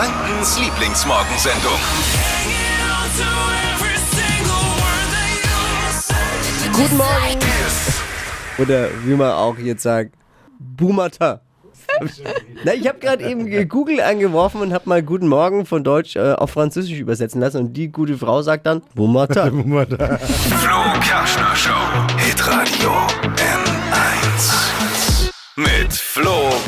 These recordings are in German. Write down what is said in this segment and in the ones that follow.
Frankens Lieblingsmorgensendung. Guten Morgen. Oder wie man auch jetzt sagt, Boomata. Na, ich habe gerade eben Google angeworfen und habe mal Guten Morgen von Deutsch äh, auf Französisch übersetzen lassen und die gute Frau sagt dann Boomata. Flo Kerschner Show. Hitradio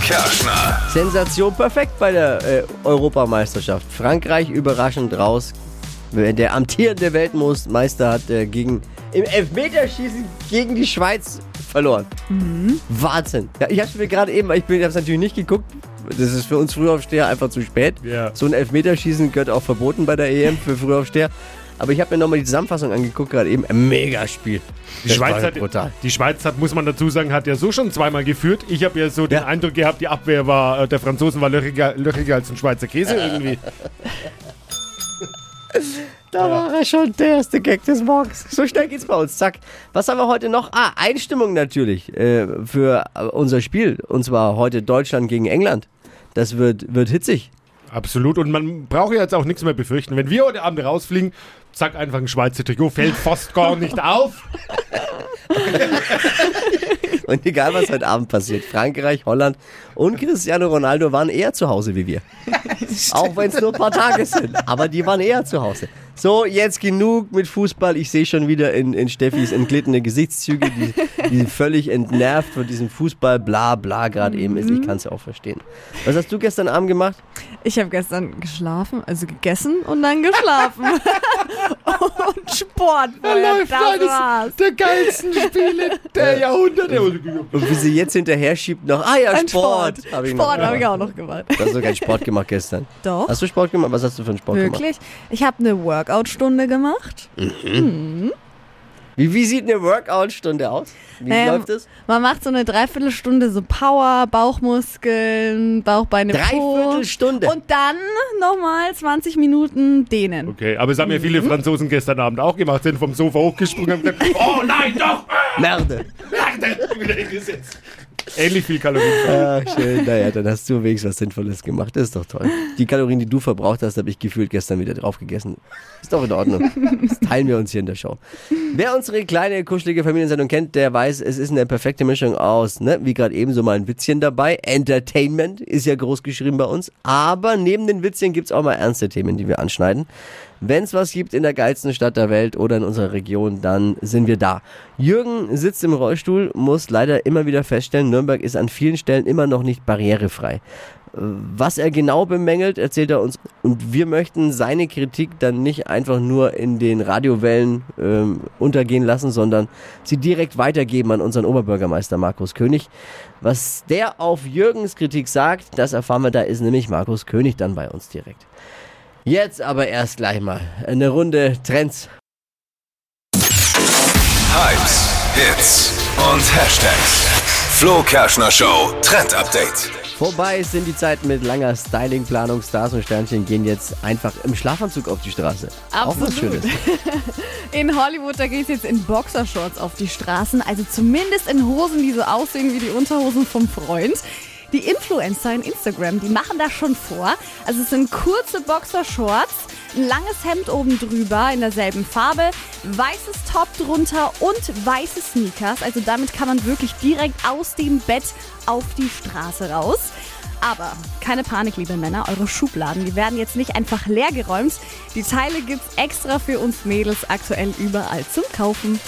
Kerschner. Sensation perfekt bei der äh, Europameisterschaft. Frankreich überraschend raus. Der amtierende Weltmeister hat äh, gegen, im Elfmeterschießen gegen die Schweiz verloren. Wahnsinn. Ja, ich habe mir gerade eben, ich habe es natürlich nicht geguckt. Das ist für uns Frühaufsteher einfach zu spät. Ja. So ein Elfmeterschießen gehört auch verboten bei der EM für Frühaufsteher. Aber ich habe mir nochmal die Zusammenfassung angeguckt, gerade eben. Ein Megaspiel. Die Das Schweiz, hat, brutal. die Schweiz hat, muss man dazu sagen, hat ja so schon zweimal geführt. Ich habe ja so den Ja. Eindruck gehabt, die Abwehr war, äh, der Franzosen war löchiger, löchiger als ein Schweizer Käse irgendwie. Da war er schon der erste Gag des Morgens. So schnell geht's bei uns. Zack. Was haben wir heute noch? Ah, Einstimmung natürlich äh, für äh, unser Spiel. Und zwar heute Deutschland gegen England. Das wird, wird hitzig. Absolut. Und man braucht ja jetzt auch nichts mehr befürchten. Wenn wir heute Abend rausfliegen, zack, einfach ein Schweizer Trikot, fällt fast gar nicht auf. Und egal, was heute Abend passiert, Frankreich, Holland und Cristiano Ronaldo waren eher zu Hause wie wir. Auch wenn es nur ein paar Tage sind. Aber die waren eher zu Hause. So, jetzt genug mit Fußball. Ich sehe schon wieder in, in Steffis entglittene Gesichtszüge, die, die völlig entnervt von diesem Fußball, bla bla gerade eben ist. Ich kann es ja auch verstehen. Was hast du gestern Abend gemacht? Ich habe gestern geschlafen, also gegessen und dann geschlafen. und Sport. vorher, das war's. der geilsten Spiele der Jahrhunderte. Und wie sie jetzt hinterher schiebt noch, ah ja, Ein Sport. Sport. Hab ich Sport habe ich auch noch gemacht. Du hast doch keinen Sport gemacht gestern. Doch. Hast du Sport gemacht? Was hast du für einen Sport gemacht? Wirklich? Ich habe eine Workout-Stunde gemacht. Wie, wie sieht eine Workout-Stunde aus? Wie Naja, läuft es? Man macht so eine Dreiviertelstunde so Power, Bauchmuskeln, Bauchbeine. Dreiviertelstunde. Und dann nochmal 20 Minuten dehnen. Okay, aber es haben ja viele Franzosen gestern Abend auch gemacht, sind vom Sofa hochgesprungen und gesagt, oh nein, doch! Merde. Hingesetzt. Ähnlich viel Kalorien. Ja, schön. Naja, dann hast du wenigstens was Sinnvolles gemacht. Das ist doch toll. Die Kalorien, die du verbraucht hast, habe ich gefühlt gestern wieder drauf gegessen. Ist doch in Ordnung. Das teilen wir uns hier in der Show. Wer unsere kleine, kuschelige Familiensendung kennt, der weiß, es ist eine perfekte Mischung aus, ne, wie gerade eben so mal ein Witzchen dabei. Entertainment ist ja groß geschrieben bei uns. Aber neben den Witzchen gibt's auch mal ernste Themen, die wir anschneiden. Wenn es was gibt in der geilsten Stadt der Welt oder in unserer Region, dann sind wir da. Jürgen sitzt im Rollstuhl, muss leider immer wieder feststellen, Nürnberg ist an vielen Stellen immer noch nicht barrierefrei. Was er genau bemängelt, erzählt er uns. Und wir möchten seine Kritik dann nicht einfach nur in den Radiowellen ähm, untergehen lassen, sondern sie direkt weitergeben an unseren Oberbürgermeister Markus König. Was der auf Jürgens Kritik sagt, das erfahren wir, da ist nämlich Markus König dann bei uns direkt. Jetzt aber erst gleich mal eine Runde Trends. Hypes, Hits und Hashtags. Flo Kerschner Show Trend Update. Vorbei sind die Zeiten mit langer Stylingplanung. Stars und Sternchen gehen jetzt einfach im Schlafanzug auf die Straße. Auch was Absolut. Schönes. In Hollywood, da geht es jetzt in Boxershorts auf die Straßen. Also zumindest in Hosen, die so aussehen wie die Unterhosen vom Freund. Die Influencer in Instagram, die machen das schon vor. Also es sind kurze Boxershorts, ein langes Hemd oben drüber in derselben Farbe, weißes Top drunter und weiße Sneakers. Also damit kann man wirklich direkt aus dem Bett auf die Straße raus. Aber keine Panik, liebe Männer, eure Schubladen, die werden jetzt nicht einfach leergeräumt. Die Teile gibt's extra für uns Mädels aktuell überall zum Kaufen.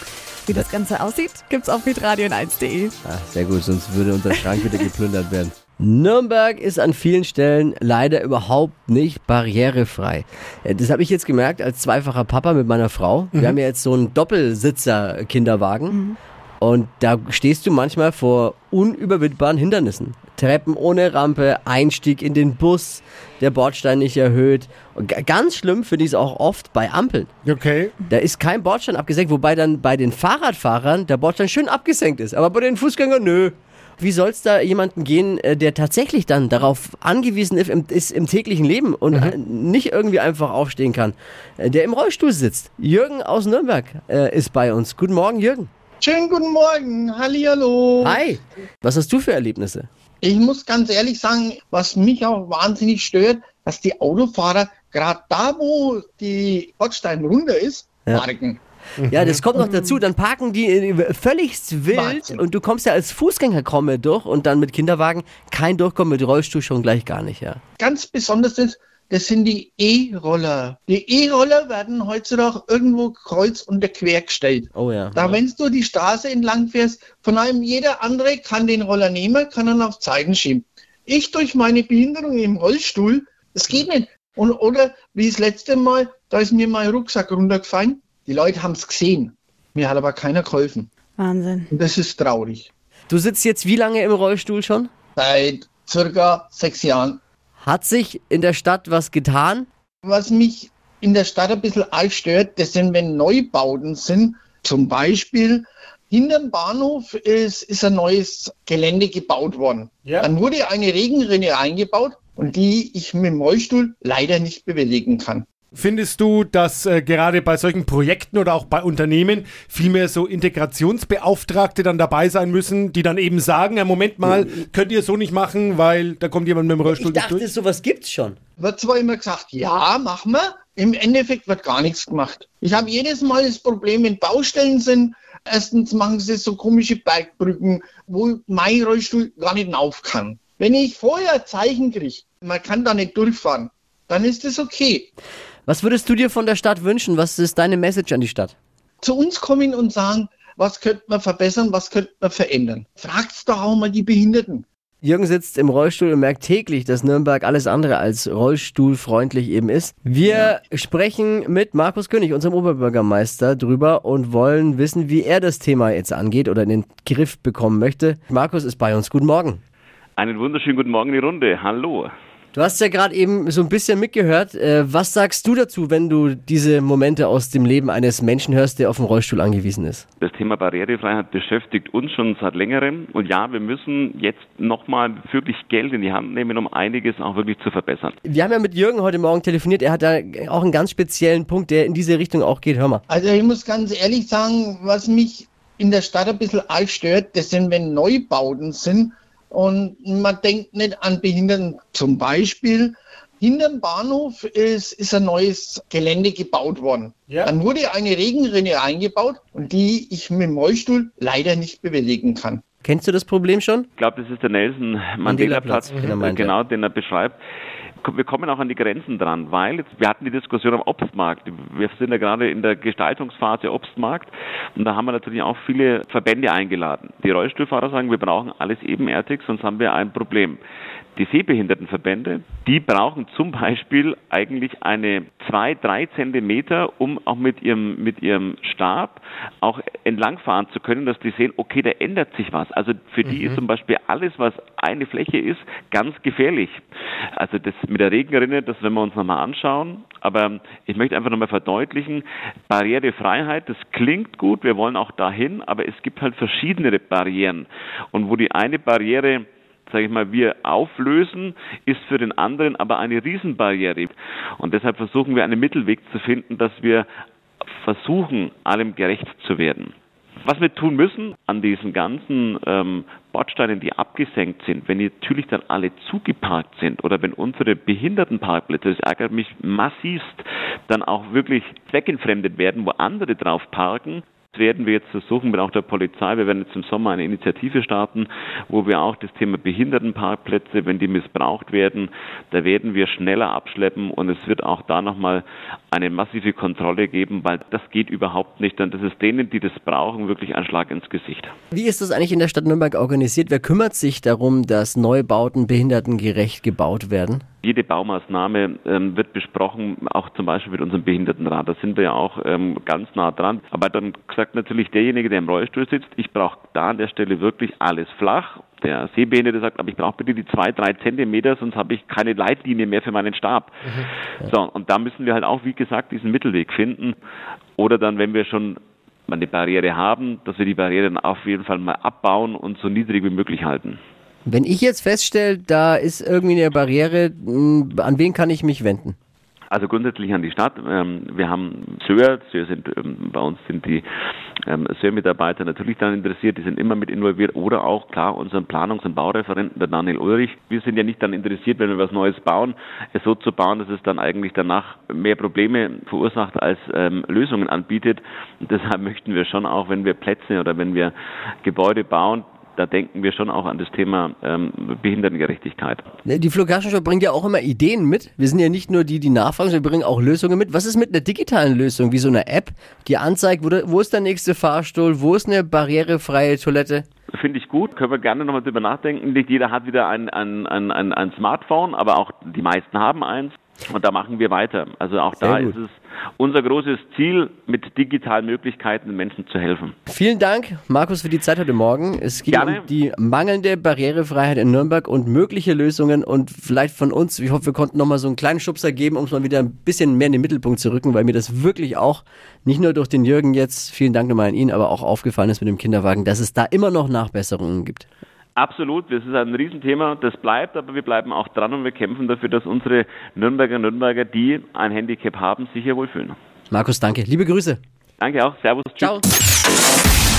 Wie das Ganze aussieht, gibt's auf hitradio1.de. Ah, sehr gut, sonst würde unser Schrank wieder geplündert werden. Nürnberg ist an vielen Stellen leider überhaupt nicht barrierefrei. Äh, Das habe ich jetzt gemerkt als zweifacher Papa mit meiner Frau. Wir haben ja jetzt so einen Doppelsitzer-Kinderwagen. Und da stehst du manchmal vor unüberwindbaren Hindernissen. Treppen ohne Rampe, Einstieg in den Bus, der Bordstein nicht erhöht. Und ga- ganz schlimm finde ich es auch oft bei Ampeln. Okay. Da ist kein Bordstein abgesenkt, wobei dann bei den Fahrradfahrern der Bordstein schön abgesenkt ist. Aber bei den Fußgängern, nö. Wie soll es da jemanden gehen, äh, der tatsächlich dann darauf angewiesen ist im, ist im täglichen Leben und äh, nicht irgendwie einfach aufstehen kann, äh, der im Rollstuhl sitzt? Jürgen aus Nürnberg äh, ist bei uns. Guten Morgen, Jürgen. Schönen guten Morgen, hallihallo. Hi. Was hast du für Erlebnisse? Ich muss ganz ehrlich sagen, was mich auch wahnsinnig stört, dass die Autofahrer gerade da, wo die Bordstein runter ist, Ja. parken. Ja, das kommt noch dazu. Dann parken die völligst wild Wahnsinn. und du kommst ja als Fußgänger kaum mehr durch und dann mit Kinderwagen kein Durchkommen mit Rollstuhl schon gleich gar nicht, ja. Ganz besonders ist, das sind die E-Roller. Die E-Roller werden heutzutage irgendwo kreuz und quer gestellt. Oh ja. Da, wenn du die Straße entlang fährst, von einem jeder andere kann den Roller nehmen, kann ihn auf Seiten schieben. Ich durch meine Behinderung im Rollstuhl, das geht nicht. Und, oder wie das letzte Mal, da ist mir mein Rucksack runtergefallen. Die Leute haben es gesehen. Mir hat aber keiner geholfen. Wahnsinn. Und das ist traurig. Du sitzt jetzt wie lange im Rollstuhl schon? Seit circa sechs Jahren. Hat sich in der Stadt was getan? Was mich in der Stadt ein bisschen arg stört, das sind, wenn Neubauten sind. Zum Beispiel hinterm Bahnhof ist, ist ein neues Gelände gebaut worden. Ja. Dann wurde eine Regenrinne eingebaut und die ich mit dem Rollstuhl leider nicht bewältigen kann. Findest du, dass äh, gerade bei solchen Projekten oder auch bei Unternehmen vielmehr so Integrationsbeauftragte dann dabei sein müssen, die dann eben sagen, ja, Moment mal, könnt ihr so nicht machen, weil da kommt jemand mit dem Rollstuhl Ich nicht dachte, durch? sowas gibt's schon. Wird zwar immer gesagt, ja, machen wir. Im Endeffekt wird gar nichts gemacht. Ich habe jedes Mal das Problem, wenn Baustellen sind, erstens machen sie so komische Bergbrücken, wo mein Rollstuhl gar nicht rauf kann. Wenn ich vorher Zeichen kriege, man kann da nicht durchfahren, dann ist das okay. Was würdest du dir von der Stadt wünschen? Was ist deine Message an die Stadt? Zu uns kommen und sagen, was könnte man verbessern, was könnte man verändern. Fragt's doch auch mal die Behinderten. Jürgen sitzt im Rollstuhl und merkt täglich, dass Nürnberg alles andere als rollstuhlfreundlich eben ist. Wir sprechen mit Markus König, unserem Oberbürgermeister, drüber und wollen wissen, wie er das Thema jetzt angeht oder in den Griff bekommen möchte. Markus ist bei uns. Guten Morgen. Einen wunderschönen guten Morgen in die Runde. Hallo. Du hast ja gerade eben so ein bisschen mitgehört. Äh, Was sagst du dazu, wenn du diese Momente aus dem Leben eines Menschen hörst, der auf den Rollstuhl angewiesen ist? Das Thema Barrierefreiheit beschäftigt uns schon seit längerem. Und ja, wir müssen jetzt nochmal wirklich Geld in die Hand nehmen, um einiges auch wirklich zu verbessern. Wir haben ja mit Jürgen heute Morgen telefoniert. Er hat da auch einen ganz speziellen Punkt, der in diese Richtung auch geht. Hör mal. Also ich muss ganz ehrlich sagen, was mich in der Stadt ein bisschen arg stört, das sind, wenn Neubauten sind und man denkt nicht an Behinderten. Zum Beispiel hinterm Bahnhof ist, ist ein neues Gelände gebaut worden. Ja. Dann wurde eine Regenrinne eingebaut und die ich mit dem Rollstuhl leider nicht bewältigen kann. Kennst du das Problem schon? Ich glaube, das ist der Nelson Mandela-Platz, Mandela-Platz, den er äh, genau, den er beschreibt. Wir kommen auch an die Grenzen dran, weil jetzt, wir hatten die Diskussion am Obstmarkt. Wir sind ja gerade in der Gestaltungsphase Obstmarkt und da haben wir natürlich auch viele Verbände eingeladen. Die Rollstuhlfahrer sagen, wir brauchen alles ebenerdig, sonst haben wir ein Problem. Die Sehbehindertenverbände, die brauchen zum Beispiel eigentlich eine zwei, drei Zentimeter, um auch mit ihrem, mit ihrem Stab auch entlangfahren zu können, dass die sehen, okay, da ändert sich was. Also für die ist zum Beispiel alles, was eine Fläche ist, ganz gefährlich. Also das mit der Regenrinne, das werden wir uns nochmal anschauen. Aber ich möchte einfach nochmal verdeutlichen, Barrierefreiheit, das klingt gut, wir wollen auch dahin, aber es gibt halt verschiedene Barrieren. Und wo die eine Barriere sage ich mal, wir auflösen, ist für den anderen aber eine Riesenbarriere. Und deshalb versuchen wir einen Mittelweg zu finden, dass wir versuchen, allem gerecht zu werden. Was wir tun müssen an diesen ganzen ähm, Bordsteinen, die abgesenkt sind, wenn natürlich dann alle zugeparkt sind oder wenn unsere Behindertenparkplätze, das ärgert mich massivst, dann auch wirklich zweckentfremdet werden, wo andere drauf parken, werden wir jetzt versuchen mit auch der Polizei. Wir werden jetzt im Sommer eine Initiative starten, wo wir auch das Thema Behindertenparkplätze, wenn die missbraucht werden, da werden wir schneller abschleppen und es wird auch da nochmal eine massive Kontrolle geben, weil das geht überhaupt nicht. Und das ist denen, die das brauchen, wirklich ein Schlag ins Gesicht. Wie ist das eigentlich in der Stadt Nürnberg organisiert? Wer kümmert sich darum, dass Neubauten behindertengerecht gebaut werden? Jede Baumaßnahme ähm, wird besprochen, auch zum Beispiel mit unserem Behindertenrat. Da sind wir ja auch ähm, ganz nah dran. Aber dann sagt natürlich derjenige, der im Rollstuhl sitzt, ich brauche da an der Stelle wirklich alles flach. Der Sehbehinderte sagt, aber ich brauche bitte die zwei, drei Zentimeter, sonst habe ich keine Leitlinie mehr für meinen Stab. So, und da müssen wir halt auch, wie gesagt, diesen Mittelweg finden. Oder dann, wenn wir schon mal eine Barriere haben, dass wir die Barriere dann auf jeden Fall mal abbauen und so niedrig wie möglich halten. Wenn ich jetzt feststelle, da ist irgendwie eine Barriere, mh, an wen kann ich mich wenden? Also grundsätzlich an die Stadt. Ähm, wir haben Söhr, Söhr sind, ähm, bei uns sind die ähm, Söhr-Mitarbeiter natürlich daran interessiert, die sind immer mit involviert oder auch klar unseren Planungs- und Baureferenten, der Daniel Ulrich. Wir sind ja nicht dann interessiert, wenn wir was Neues bauen, es so zu bauen, dass es dann eigentlich danach mehr Probleme verursacht als ähm, Lösungen anbietet. Und deshalb möchten wir schon auch, wenn wir Plätze oder wenn wir Gebäude bauen, da denken wir schon auch an das Thema ähm, Behindertengerechtigkeit. Ne, Die Show bringt ja auch immer Ideen mit. Wir sind ja nicht nur die, die nachfragen, sondern wir bringen auch Lösungen mit. Was ist mit einer digitalen Lösung, wie so einer App, die anzeigt, wo, wo ist der nächste Fahrstuhl, wo ist eine barrierefreie Toilette? Finde ich gut, können wir gerne nochmal drüber nachdenken. Nicht jeder hat wieder ein, ein, ein, ein, ein Smartphone, aber auch die meisten haben eins. Und da machen wir weiter. Also auch da Sehr ist gut. es unser großes Ziel, mit digitalen Möglichkeiten Menschen zu helfen. Vielen Dank, Markus, für die Zeit heute Morgen. Es ging Gerne. um die mangelnde Barrierefreiheit in Nürnberg und mögliche Lösungen und vielleicht von uns, ich hoffe, wir konnten nochmal so einen kleinen Schubser geben, um es mal wieder ein bisschen mehr in den Mittelpunkt zu rücken, weil mir das wirklich auch, nicht nur durch den Jürgen jetzt, vielen Dank nochmal an ihn, aber auch aufgefallen ist mit dem Kinderwagen, dass es da immer noch Nachbesserungen gibt. Absolut, das ist ein Riesenthema, das bleibt, aber wir bleiben auch dran und wir kämpfen dafür, dass unsere Nürnberger Nürnberger, die ein Handicap haben, sich hier wohlfühlen. Markus, danke. Liebe Grüße. Danke auch, Servus. Ciao.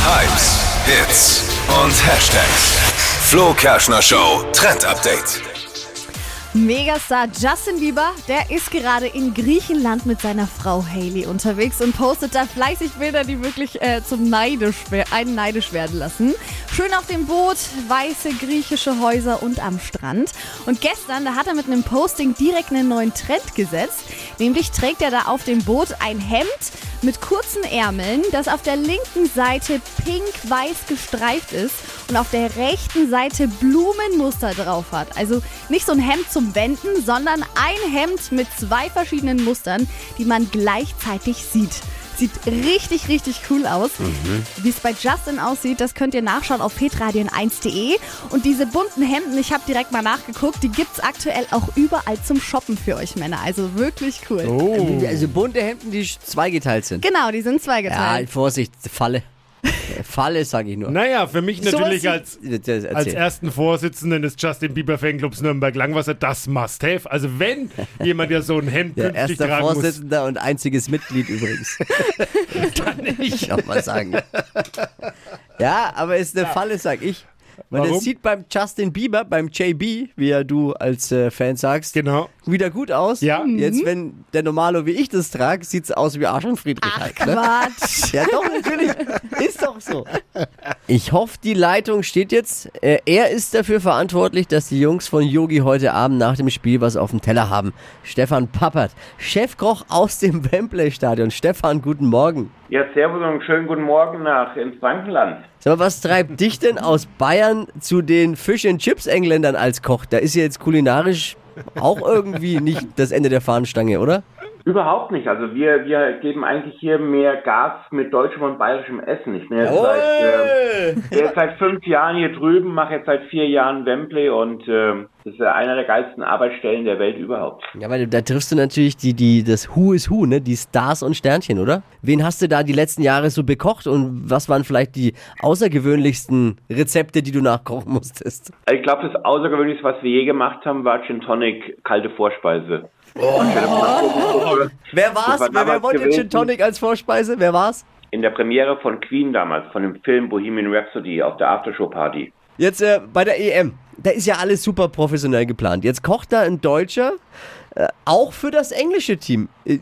Hypes, Hits und Hashtags. Flo Kerschner Show Trend Update. Megastar Justin Bieber, der ist gerade in Griechenland mit seiner Frau Hailey unterwegs und postet da fleißig Bilder, die wirklich äh, zum neidisch, einen neidisch werden lassen. Schön auf dem Boot, weiße griechische Häuser und am Strand. Und gestern, da hat er mit einem Posting direkt einen neuen Trend gesetzt. Nämlich trägt er da auf dem Boot ein Hemd mit kurzen Ärmeln, das auf der linken Seite pink-weiß gestreift ist und auf der rechten Seite Blumenmuster drauf hat. Also nicht so ein Hemd zum Wenden, sondern ein Hemd mit zwei verschiedenen Mustern, die man gleichzeitig sieht. Sieht richtig, richtig cool aus. Wie es bei Justin aussieht, das könnt ihr nachschauen auf petradion1.de. Und diese bunten Hemden, ich habe direkt mal nachgeguckt, die gibt's aktuell auch überall zum Shoppen für euch Männer. Also wirklich cool. Also bunte Hemden, die zweigeteilt sind. Genau, die sind Ja, zweigeteilt. Vorsicht, Falle. Falle, sage ich nur. Naja, für mich natürlich Sowas- als, als ersten Vorsitzenden des Justin Bieber Fanclubs Nürnberg-Langwasser das Must-Have. Also wenn jemand ja so ein Hemd Der künftig erste tragen muss, Vorsitzender und einziges Mitglied übrigens. Kann ich auch mal sagen. Ja, aber ist eine Falle, sag ich. Weil Warum? das sieht beim Justin Bieber, beim JB, wie ja du als äh, Fan sagst, genau. wieder gut aus. Ja. Jetzt, wenn der Normalo wie ich das trage, sieht's aus wie Arsch und Friedrich halt. Ne? Quatsch. Ja, doch, natürlich. Ist doch so. Ich hoffe, die Leitung steht jetzt. Äh, er ist dafür verantwortlich, dass die Jungs von Yogi heute Abend nach dem Spiel was auf dem Teller haben. Stefan Pappert, Chefkoch aus dem Wembley-Stadion. Stefan, guten Morgen. Ja, servus und schönen guten Morgen nach ins Frankenland. Sag mal, was treibt dich denn aus Bayern zu den Fish and Chips Engländern als Koch? Da ist ja jetzt kulinarisch auch irgendwie nicht das Ende der Fahnenstange, oder? Überhaupt nicht. Also wir, wir geben eigentlich hier mehr Gas mit deutschem und bayerischem Essen. Ich bin jetzt seit, äh, jetzt seit fünf Jahren hier drüben, mache jetzt seit vier Jahren Wembley und äh, das ist ja einer der geilsten Arbeitsstellen der Welt überhaupt. Ja, weil da triffst du natürlich die, die, das Who is Who, ne? Die Stars und Sternchen, oder? Wen hast du da die letzten Jahre so bekocht und was waren vielleicht die außergewöhnlichsten Rezepte, die du nachkochen musstest? Ich glaube, das Außergewöhnlichste, was wir je gemacht haben, war Gin Tonic, kalte Vorspeise. Wer war's? war wer, wollte gewesen. Gin Tonic als Vorspeise? Wer war's? In der Premiere von Queen damals, von dem Film Bohemian Rhapsody auf der Aftershow-Party. Jetzt äh, bei der EM. Da ist ja alles super professionell geplant. Jetzt kocht da ein Deutscher äh, auch für das englische Team. Äh,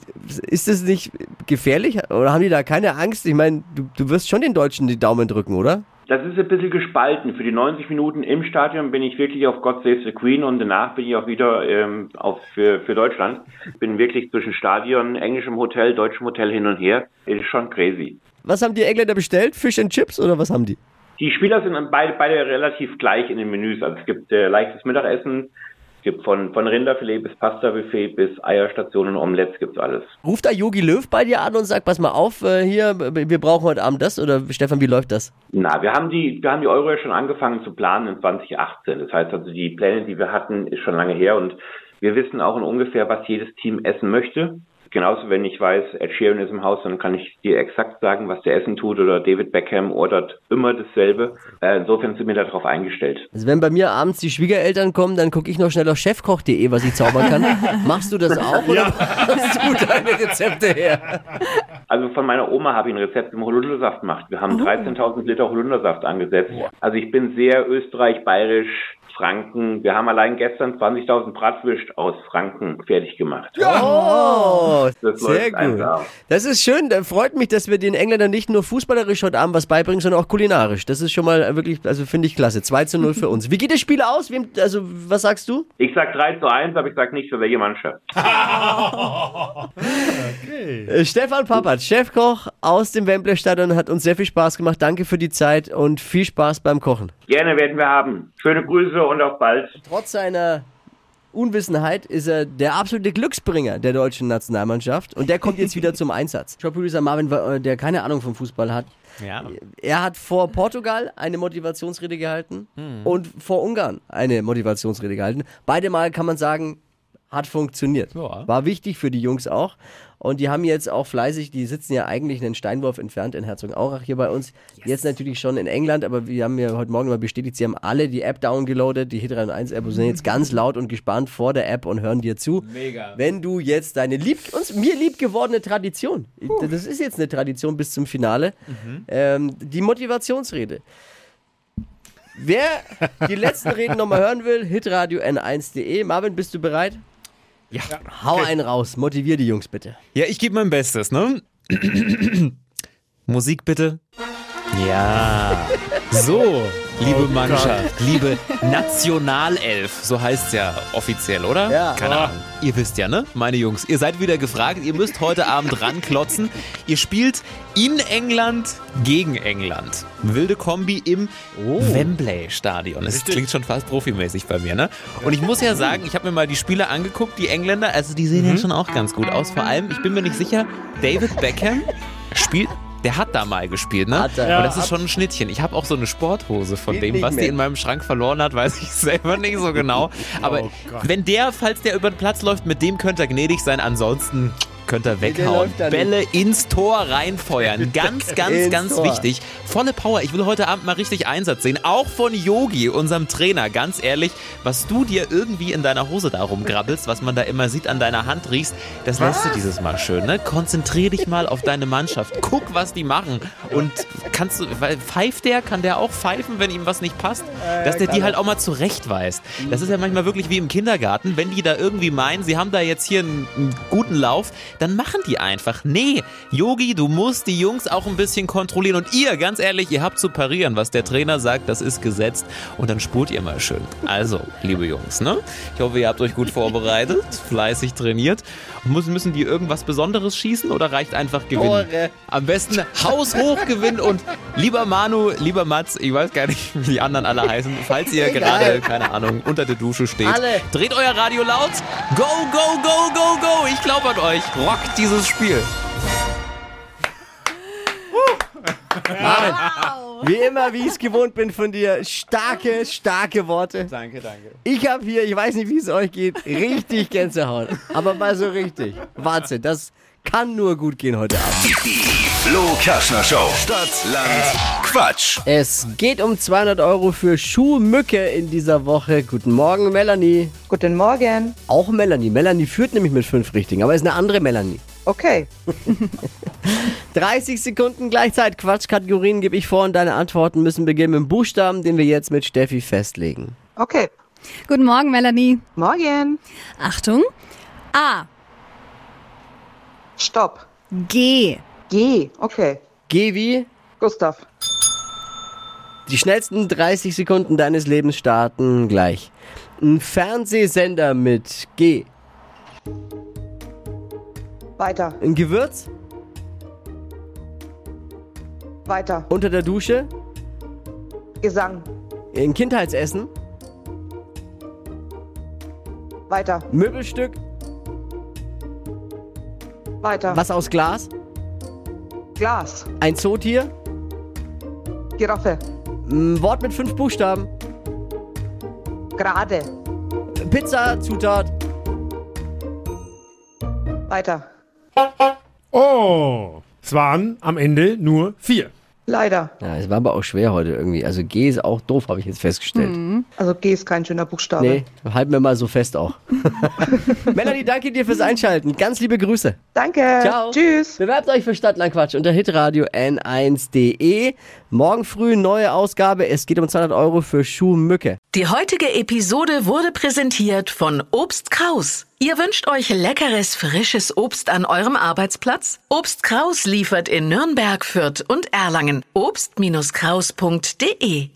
Ist das nicht gefährlich? Oder haben die da keine Angst? Ich meine, du, du wirst schon den Deutschen die Daumen drücken, oder? Das ist ein bisschen gespalten. Für die 90 Minuten im Stadion bin ich wirklich auf God Save the Queen und danach bin ich auch wieder ähm, auf, für, für Deutschland. Bin wirklich zwischen Stadion, englischem Hotel, deutschem Hotel hin und her. Ist schon crazy. Was haben die Engländer bestellt? Fish and Chips oder was haben die? Die Spieler sind beide, beide relativ gleich in den Menüs. Also es gibt äh, leichtes Mittagessen, es gibt von, von Rinderfilet bis Pasta-Buffet bis Eierstationen, Omelettes gibt's alles. Ruft da Yogi Löw bei dir an und sagt, pass mal auf, äh, hier, wir brauchen heute Abend das? Oder Stefan, wie läuft das? Na, wir haben die, wir haben die Euro ja schon angefangen zu planen in 2018. Das heißt also, die Pläne, die wir hatten, ist schon lange her und wir wissen auch in ungefähr, was jedes Team essen möchte. Genauso, wenn ich weiß, Ed Sheeran ist im Haus, dann kann ich dir exakt sagen, was der Essen tut oder David Beckham ordert immer dasselbe. Äh, insofern sind wir darauf eingestellt. Also wenn bei mir abends die Schwiegereltern kommen, dann gucke ich noch schnell auf chefkoch.de, was ich zaubern kann. Machst du das auch oder machst du deine Rezepte her? Also von meiner Oma habe ich ein Rezept im Holundersaft gemacht. Wir haben 13.000 Liter Holundersaft angesetzt. Also ich bin sehr Österreich, Bayerisch, Franken. Wir haben allein gestern 20.000 Bratwürst aus Franken fertig gemacht. Oh, Das sehr gut. Das ist schön. Da freut mich, dass wir den Engländern nicht nur fußballerisch heute Abend was beibringen, sondern auch kulinarisch. Das ist schon mal wirklich, also finde ich klasse. 2 zu 0 für uns. Wie geht das Spiel aus? Wem, also, was sagst du? Ich sag 3 zu 1, aber ich sag nicht für welche Mannschaft. Äh, Stefan Pappert, Chefkoch aus dem Wembley Stadion, hat uns sehr viel Spaß gemacht. Danke für die Zeit und viel Spaß beim Kochen. Gerne werden wir haben. Schöne Grüße und auf bald. Trotz seiner Unwissenheit ist er der absolute Glücksbringer der deutschen Nationalmannschaft und der kommt jetzt wieder zum Einsatz. Showproducer Marvin, äh, der keine Ahnung vom Fußball hat, Ja. er hat vor Portugal eine Motivationsrede gehalten und vor Ungarn eine Motivationsrede gehalten. Beide Mal kann man sagen, hat funktioniert. Ja. War wichtig für die Jungs auch. Und die haben jetzt auch fleißig, die sitzen ja eigentlich einen Steinwurf entfernt in Herzogenaurach hier bei uns. Jetzt natürlich schon in England, aber wir haben ja heute Morgen mal bestätigt, sie haben alle die App downgeloadet, die Hit 1 App und sind jetzt ganz laut und gespannt vor der App und hören dir zu. Mega. Wenn du jetzt deine lieb, uns, mir lieb gewordene Tradition, das ist jetzt eine Tradition bis zum Finale, ähm, die Motivationsrede. Wer die letzten Reden nochmal hören will, hitradio n1.de. Marvin, bist du bereit? Ja. Hau einen raus, motivier die Jungs bitte. Ja, ich gebe mein Bestes, ne? Musik bitte. Ja. So, liebe Mannschaft, liebe Nationalelf, so heißt's ja offiziell, oder? Ja. Keine Ahnung. Ihr wisst ja, ne? Meine Jungs, ihr seid wieder gefragt. Ihr müsst heute Abend ranklotzen. Ihr spielt in England gegen England. Wilde Kombi im Wembley Stadion. Das klingt schon fast profimäßig bei mir, ne? Und ich muss ja sagen, ich habe mir mal die Spieler angeguckt, die Engländer, also die sehen ja schon auch ganz gut aus. Vor allem, ich bin mir nicht sicher, David Beckham spielt der hat da mal gespielt, ne? Hat er. Und das ist schon ein Schnittchen. Ich habe auch so eine Sporthose von dem. Was die in meinem Schrank verloren hat, weiß ich selber nicht so genau. Aber Oh wenn der, falls der über den Platz läuft, mit dem könnte er gnädig sein. Ansonsten könnte er der weghauen. Bälle ins Tor reinfeuern. Ganz, ganz, ganz Tor. wichtig. Volle Power. Ich will heute Abend mal richtig Einsatz sehen. Auch von Yogi, unserem Trainer. Ganz ehrlich, was du dir irgendwie in deiner Hose da rumgrabbelst, was man da immer sieht, an deiner Hand riechst, das lässt du dieses Mal schön. Ne? Konzentrier dich mal auf deine Mannschaft. Guck, was die machen. Und kannst du, weil pfeift der, kann der auch pfeifen, wenn ihm was nicht passt? Dass der die halt auch mal zurechtweist. Das ist ja manchmal wirklich wie im Kindergarten. Wenn die da irgendwie meinen, sie haben da jetzt hier einen, einen guten Lauf, dann machen die einfach. Nee, Yogi, du musst die Jungs auch ein bisschen kontrollieren. Und ihr, ganz ehrlich, ihr habt zu parieren. Was der Trainer sagt, das ist gesetzt. Und dann spurt ihr mal schön. Also, liebe Jungs, ne? Ich hoffe, ihr habt euch gut vorbereitet, fleißig trainiert. Müssen, müssen die irgendwas Besonderes schießen oder reicht einfach gewinnen? Tore. Am besten haushoch gewinnen und lieber Manu, lieber Mats, ich weiß gar nicht, wie die anderen alle heißen, falls ihr Egal. gerade, keine Ahnung, unter der Dusche steht. Alle. Dreht euer Radio laut. Go, go, go, go, go. Ich glaube an euch. Rockt dieses Spiel. Marvin, wie immer, wie ich es gewohnt bin von dir, starke, starke Worte. Danke, danke. Ich habe hier, ich weiß nicht, wie es euch geht, richtig Gänsehaut. Aber mal so richtig. Wahnsinn, das kann nur gut gehen heute Abend. Flo Kerschner Show. Stadt, Land, Quatsch. Es geht um 200 Euro für Schuhmücke in dieser Woche. Guten Morgen, Melanie. Guten Morgen. Auch Melanie. Melanie führt nämlich mit fünf Richtigen, aber ist eine andere Melanie. Okay. 30 Sekunden gleichzeitig Quatschkategorien gebe ich vor und deine Antworten müssen beginnen mit dem Buchstaben, den wir jetzt mit Steffi festlegen. Okay. Guten Morgen, Melanie. Morgen. Achtung. A. Stopp. G. G. Okay. Geh wie? Gustav. Die schnellsten 30 Sekunden deines Lebens starten gleich. Ein Fernsehsender mit G. Weiter. Ein Gewürz Weiter. unter der Dusche. Gesang. Ein Kindheitsessen. Weiter. Möbelstück. Weiter. Was aus Glas. Glas. Ein Zootier. Giraffe. Ein Wort mit fünf Buchstaben. Gerade. Pizza, Zutat. Weiter. Oh, es waren am Ende nur vier. Leider. Ja, es war aber auch schwer heute irgendwie. Also G ist auch doof, habe ich jetzt festgestellt. Also G ist kein schöner Buchstabe. Nee, halten wir mal so fest auch. Melanie, danke dir fürs Einschalten. Ganz liebe Grüße. Danke. Ciao. Tschüss. Bewerbt euch für Stadtlandquatsch unter hitradio n1.de. Morgen früh neue Ausgabe. Es geht um 200 Euro für Schuhmücke. Die heutige Episode wurde präsentiert von Obst Kraus. Ihr wünscht euch leckeres, frisches Obst an eurem Arbeitsplatz? Obst Kraus liefert in Nürnberg, Fürth und Erlangen. Obst-Kraus.de